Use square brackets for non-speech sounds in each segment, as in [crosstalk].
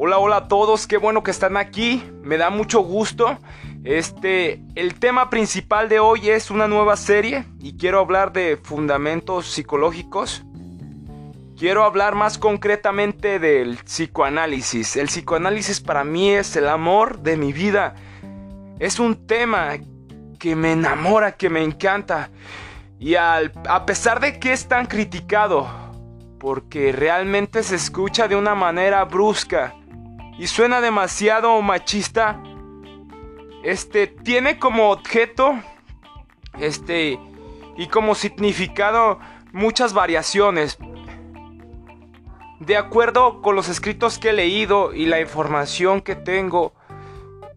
Hola, hola a todos, qué bueno que están aquí, me da mucho gusto. Este, el tema principal de hoy es una nueva serie y quiero hablar de fundamentos psicológicos. Quiero hablar más concretamente del psicoanálisis. El psicoanálisis para mí es el amor de mi vida. Es un tema que me enamora, que me encanta. Y a pesar de que es tan criticado, porque realmente se escucha de una manera brusca y suena demasiado machista, este tiene como objeto este y como significado muchas variaciones. De acuerdo con los escritos que he leído y la información que tengo,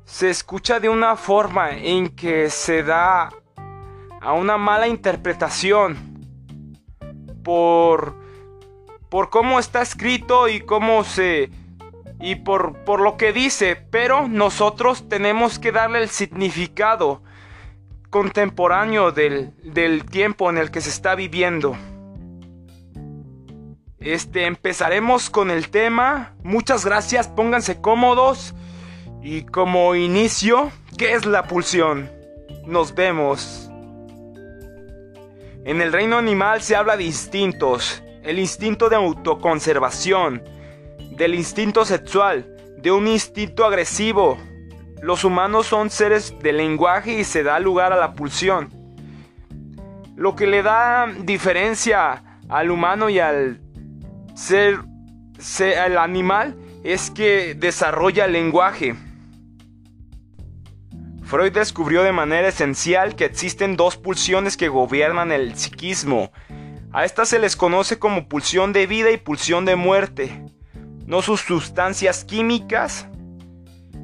se escucha de una forma en que se da a una mala interpretación por por cómo está escrito y cómo se y por, por lo que dice, pero nosotros tenemos que darle el significado contemporáneo del, del tiempo en el que se está viviendo. Este, empezaremos con el tema. Muchas gracias, pónganse cómodos. Y como inicio, ¿qué es la pulsión? Nos vemos. En el reino animal se habla de instintos el instinto de autoconservación, del instinto sexual, de un instinto agresivo. Los humanos son seres de lenguaje y se da lugar a la pulsión. Lo que le da diferencia al humano y al ser, al animal es que desarrolla el lenguaje. Freud descubrió de manera esencial que existen dos pulsiones que gobiernan el psiquismo, a estas se les conoce como pulsión de vida y pulsión de muerte. No sus sustancias químicas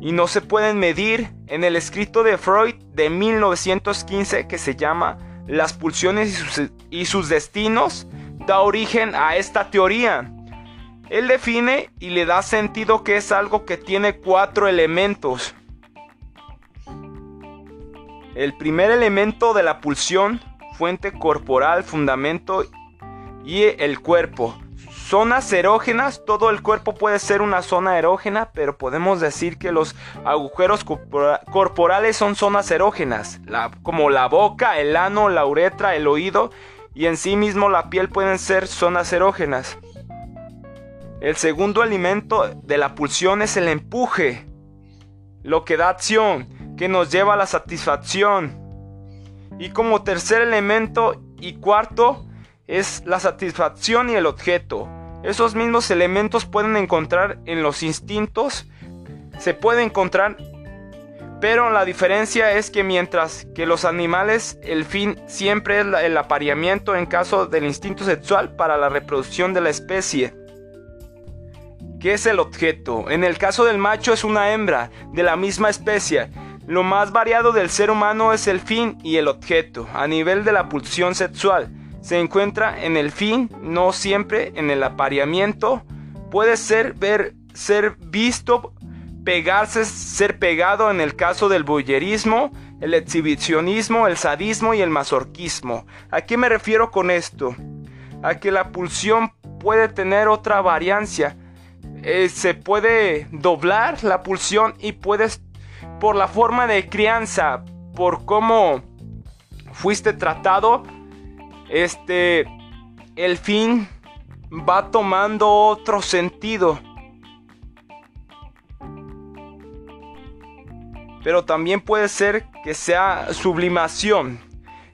y no se pueden medir en el escrito de Freud de 1915 que se llama Las pulsiones y sus, destinos da origen a esta teoría. Él define y le da sentido que es algo que tiene cuatro elementos. El primer elemento de la pulsión, fuente corporal, fundamento y el cuerpo. Zonas erógenas, todo el cuerpo puede ser una zona erógena, pero podemos decir que los agujeros corporales son zonas erógenas, como la boca, el ano, la uretra, el oído y en sí mismo la piel pueden ser zonas erógenas. El segundo elemento de la pulsión es el empuje, lo que da acción, que nos lleva a la satisfacción. Y como tercer elemento y cuarto, es la satisfacción y el objeto. Esos mismos elementos pueden encontrar en los instintos, se puede encontrar, pero la diferencia es que mientras que los animales el fin siempre es el apareamiento en caso del instinto sexual para la reproducción de la especie. ¿Qué es el objeto? En el caso del macho es una hembra de la misma especie. Lo más variado del ser humano es el fin y el objeto a nivel de la pulsión sexual se encuentra en el fin, no siempre en el apareamiento. Puede ser ver, ser visto, pegarse, ser pegado en el caso del boyerismo, el exhibicionismo, el sadismo y el masorquismo. ¿A qué me refiero con esto? A que la pulsión puede tener otra variancia. Eh, se puede doblar la pulsión y puedes, por la forma de crianza, por cómo fuiste tratado, este, el fin va tomando otro sentido. Pero también puede ser que sea sublimación.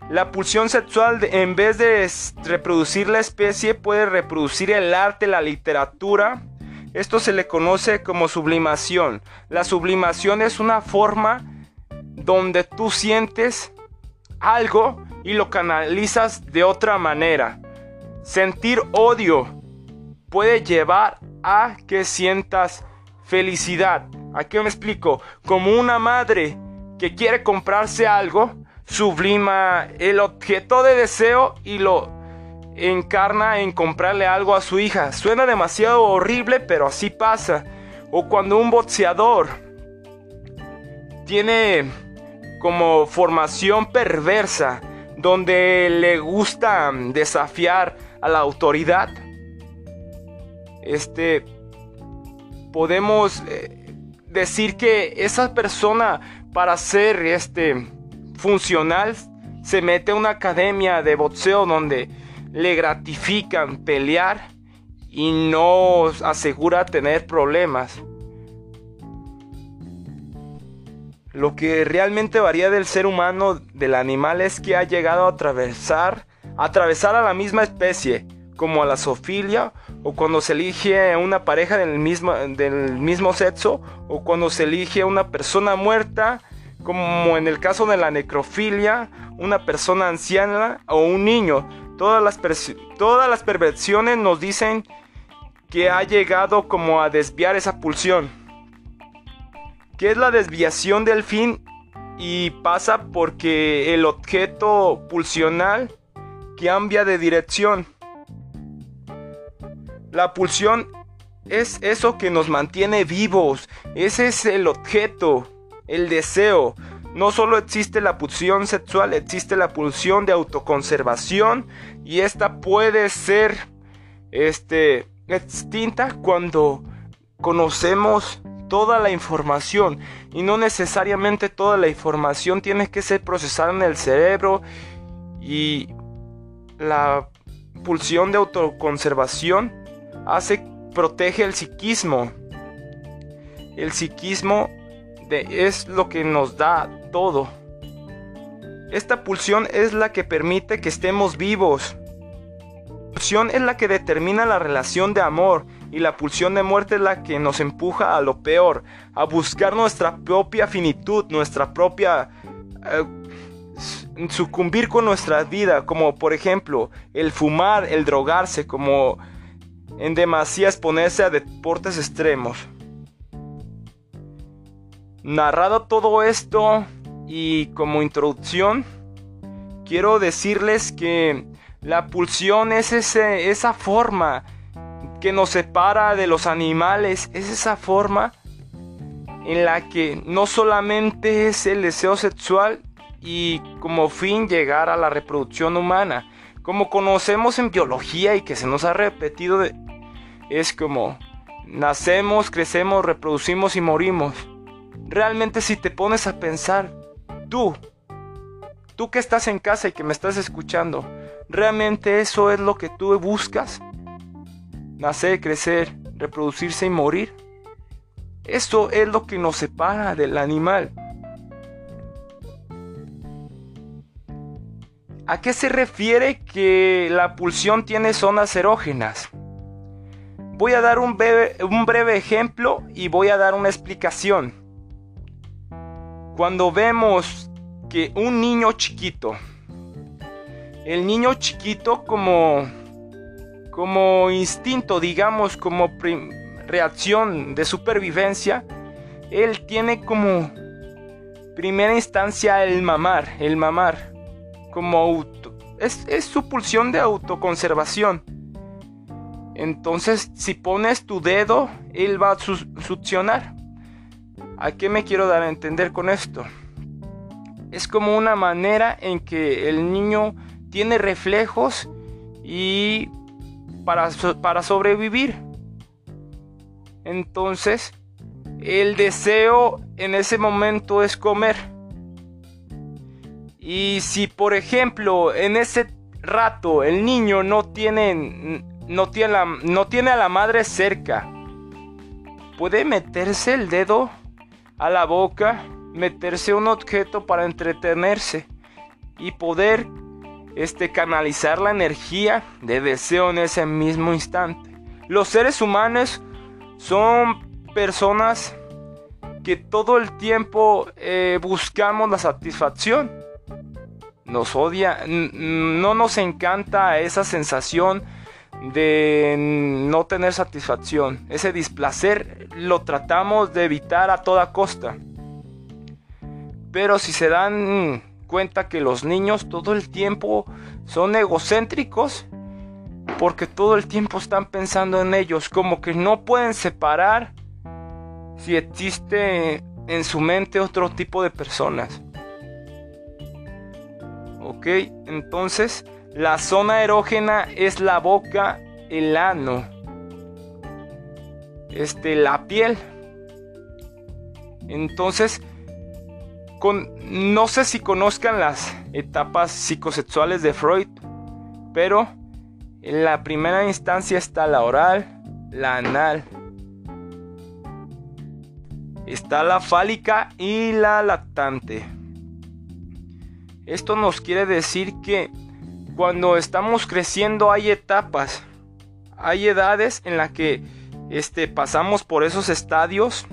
La pulsión sexual en vez de reproducir la especie puede reproducir el arte, la literatura. Esto se le conoce como sublimación. La sublimación es una forma donde tú sientes algo y lo canalizas de otra manera. Sentir odio puede llevar a que sientas felicidad. ¿A qué me explico? Como una madre que quiere comprarse algo, sublima el objeto de deseo y lo encarna en comprarle algo a su hija. Suena demasiado horrible, pero así pasa. O cuando un boxeador tiene como formación perversa donde le gusta desafiar a la autoridad. Este podemos eh, decir que esa persona para ser este funcional se mete a una academia de boxeo donde le gratifican pelear y no asegura tener problemas. Lo que realmente varía del ser humano del animal es que ha llegado a atravesar, atravesar a la misma especie, como a la zoofilia, o cuando se elige una pareja del mismo, del mismo sexo, o cuando se elige una persona muerta, como en el caso de la necrofilia, una persona anciana o un niño. Todas las, todas las perversiones nos dicen que ha llegado como a desviar esa pulsión que es la desviación del fin y pasa porque el objeto pulsional cambia de dirección. La pulsión es eso que nos mantiene vivos, ese es el objeto, el deseo. No solo existe la pulsión sexual, existe la pulsión de autoconservación y esta puede ser este extinta cuando conocemos toda la información y no necesariamente toda la información tiene que ser procesada en el cerebro y la pulsión de autoconservación hace protege el psiquismo. El psiquismo es lo que nos da todo. Esta pulsión es la que permite que estemos vivos. La pulsión es la que determina la relación de amor y la pulsión de muerte es la que nos empuja a lo peor, a buscar nuestra propia finitud, nuestra propia... Eh, sucumbir con nuestra vida, como por ejemplo el fumar, el drogarse, como en demasía exponerse a deportes extremos. Narrado todo esto y como introducción, quiero decirles que la pulsión es ese, esa forma que nos separa de los animales es esa forma en la que no solamente es el deseo sexual y como fin llegar a la reproducción humana, como conocemos en biología y que se nos ha repetido, es como nacemos, crecemos, reproducimos y morimos. Realmente si te pones a pensar, tú, tú que estás en casa y que me estás escuchando, ¿realmente eso es lo que tú buscas? Nacer, crecer, reproducirse y morir. Esto es lo que nos separa del animal. ¿A qué se refiere que la pulsión tiene zonas erógenas? Voy a dar un breve, ejemplo y voy a dar una explicación. Cuando vemos que un niño chiquito, el niño chiquito como como instinto, digamos, como reacción de supervivencia, él tiene como primera instancia el mamar, el mamar, como auto, es, es su pulsión de autoconservación. Entonces, si pones tu dedo, él va a succionar. ¿A qué me quiero dar a entender con esto? Es como una manera en que el niño tiene reflejos y para, sobrevivir. Entonces, el deseo en ese momento es comer. Y si por ejemplo en ese rato el niño no tiene, no tiene, no tiene a la madre cerca, puede meterse el dedo a la boca, meterse un objeto para entretenerse y poder este, canalizar la energía de deseo en ese mismo instante. Los seres humanos son personas que todo el tiempo eh, buscamos la satisfacción. Nos odia, no nos encanta esa sensación de no tener satisfacción. Ese displacer lo tratamos de evitar a toda costa. Pero si se dan cuenta que los niños todo el tiempo son egocéntricos porque todo el tiempo están pensando en ellos, como que no pueden separar si existe en su mente otro tipo de personas. Ok, entonces la zona erógena es la boca, el ano. este, la piel. Entonces, no sé si conozcan las etapas psicosexuales de Freud, pero en la primera instancia está la oral, la anal, está la fálica y la lactante. Esto nos quiere decir que cuando estamos creciendo hay etapas, hay edades en las que este, pasamos por esos estadios,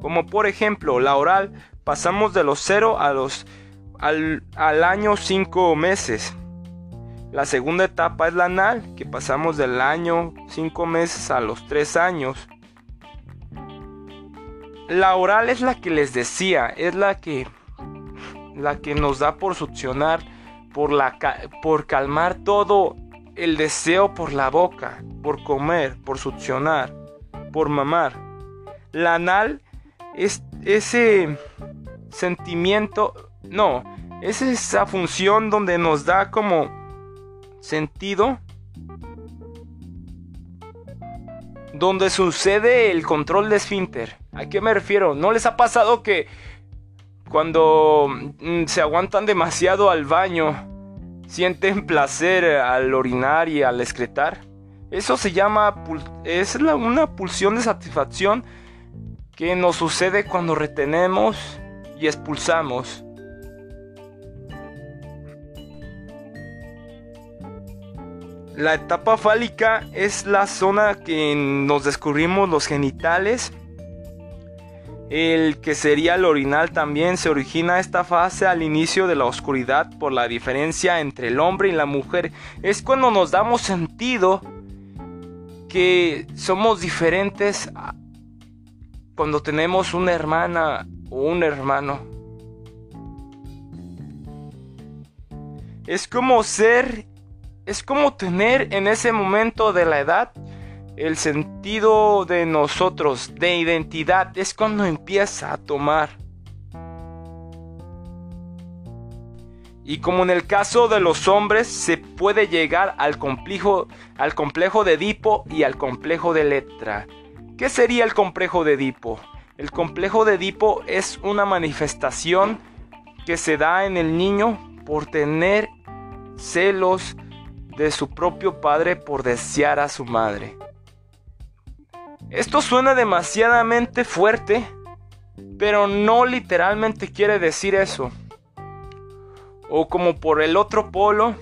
como por ejemplo la oral, pasamos de los 0 a los, al, al año 5 meses. La segunda etapa es la anal, que pasamos del año 5 meses a los 3 años. La oral es la que les decía, es la que la que nos da por succionar, por, la, por calmar todo el deseo por la boca, por comer, por succionar, por mamar. La anal es ese sentimiento, no, es esa función donde nos da como sentido, donde sucede el control de esfínter. ¿A qué me refiero? ¿No les ha pasado que cuando mm, se aguantan demasiado al baño, sienten [laughs] placer al orinar y al excretar. Eso se llama, es una pulsión de satisfacción que nos sucede cuando retenemos y expulsamos. La etapa fálica es la zona que nos descubrimos los genitales el que sería el orinal también se origina esta fase al inicio de la oscuridad por la diferencia entre el hombre y la mujer. Es cuando nos damos sentido que somos diferentes cuando tenemos una hermana o un hermano. Es como ser, es como tener en ese momento de la edad el sentido de nosotros, de identidad, es cuando empieza a tomar. Y como en el caso de los hombres, se puede llegar al complejo, al complejo de Edipo y al complejo de Letra. ¿Qué sería el complejo de Edipo? El complejo de Edipo es una manifestación que se da en el niño por tener celos de su propio padre por desear a su madre. Esto suena demasiadamente fuerte, pero no literalmente quiere decir eso. O como por el otro polo,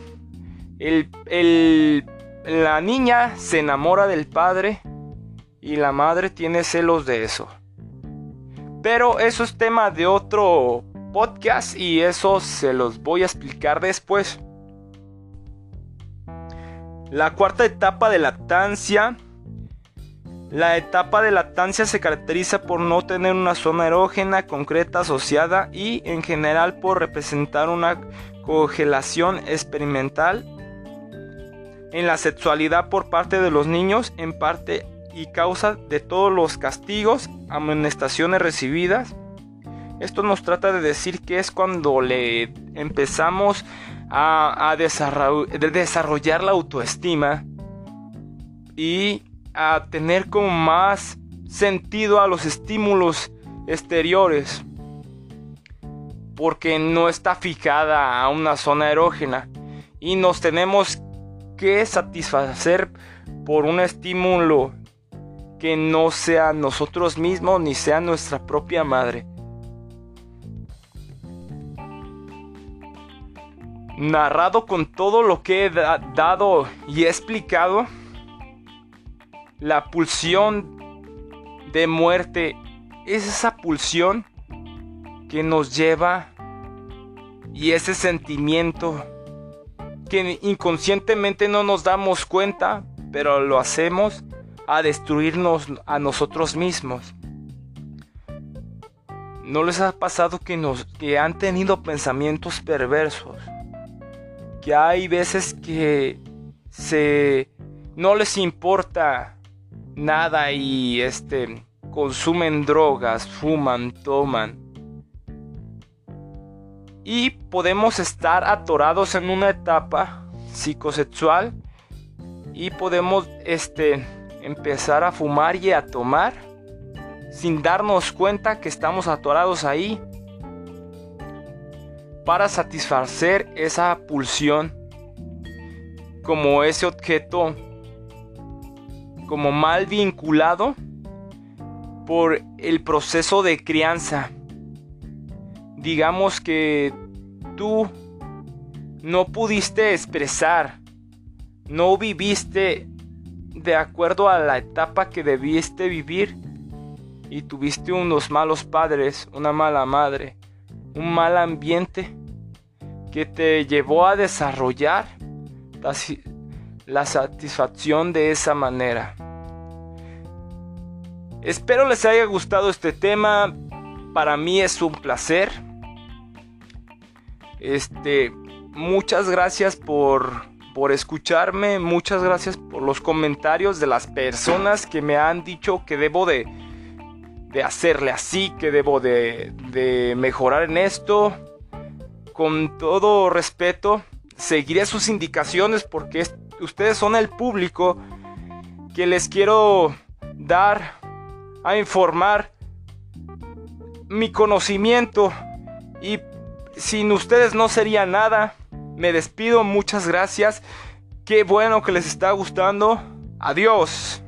la niña se enamora del padre y la madre tiene celos de eso. Pero eso es tema de otro podcast y eso se los voy a explicar después. La cuarta etapa de lactancia la etapa de lactancia se caracteriza por no tener una zona erógena concreta asociada y en general por representar una congelación experimental en la sexualidad por parte de los niños en parte y causa de todos los castigos, amonestaciones recibidas. Esto nos trata de decir que es cuando le empezamos a, desarrollar la autoestima y a tener como más sentido a los estímulos exteriores porque no está fijada a una zona erógena y nos tenemos que satisfacer por un estímulo que no sea nosotros mismos ni sea nuestra propia madre. Narrado con todo lo que he dado y explicado, la pulsión de muerte es esa pulsión que nos lleva y ese sentimiento que inconscientemente no nos damos cuenta, pero lo hacemos a destruirnos a nosotros mismos. ¿No les ha pasado que, nos, que han tenido pensamientos perversos? Que hay veces que se no les importa nada y este consumen drogas, fuman, toman. Y podemos estar atorados en una etapa psicosexual y podemos este empezar a fumar y a tomar sin darnos cuenta que estamos atorados ahí para satisfacer esa pulsión como ese objeto como mal vinculado por el proceso de crianza. Digamos que tú no pudiste expresar, no viviste de acuerdo a la etapa que debiste vivir y tuviste unos malos padres, una mala madre, un mal ambiente que te llevó a desarrollar la satisfacción de esa manera. Espero les haya gustado este tema. Para mí es un placer. Este, muchas gracias por, por escucharme. Muchas gracias por los comentarios de las personas que me han dicho que debo de, de hacerle así, que debo de, de mejorar en esto. Con todo respeto, seguiré sus indicaciones porque ustedes son el público que les quiero dar a informar mi conocimiento y sin ustedes no sería nada. Me despido, muchas gracias. Qué bueno que les está gustando. Adiós.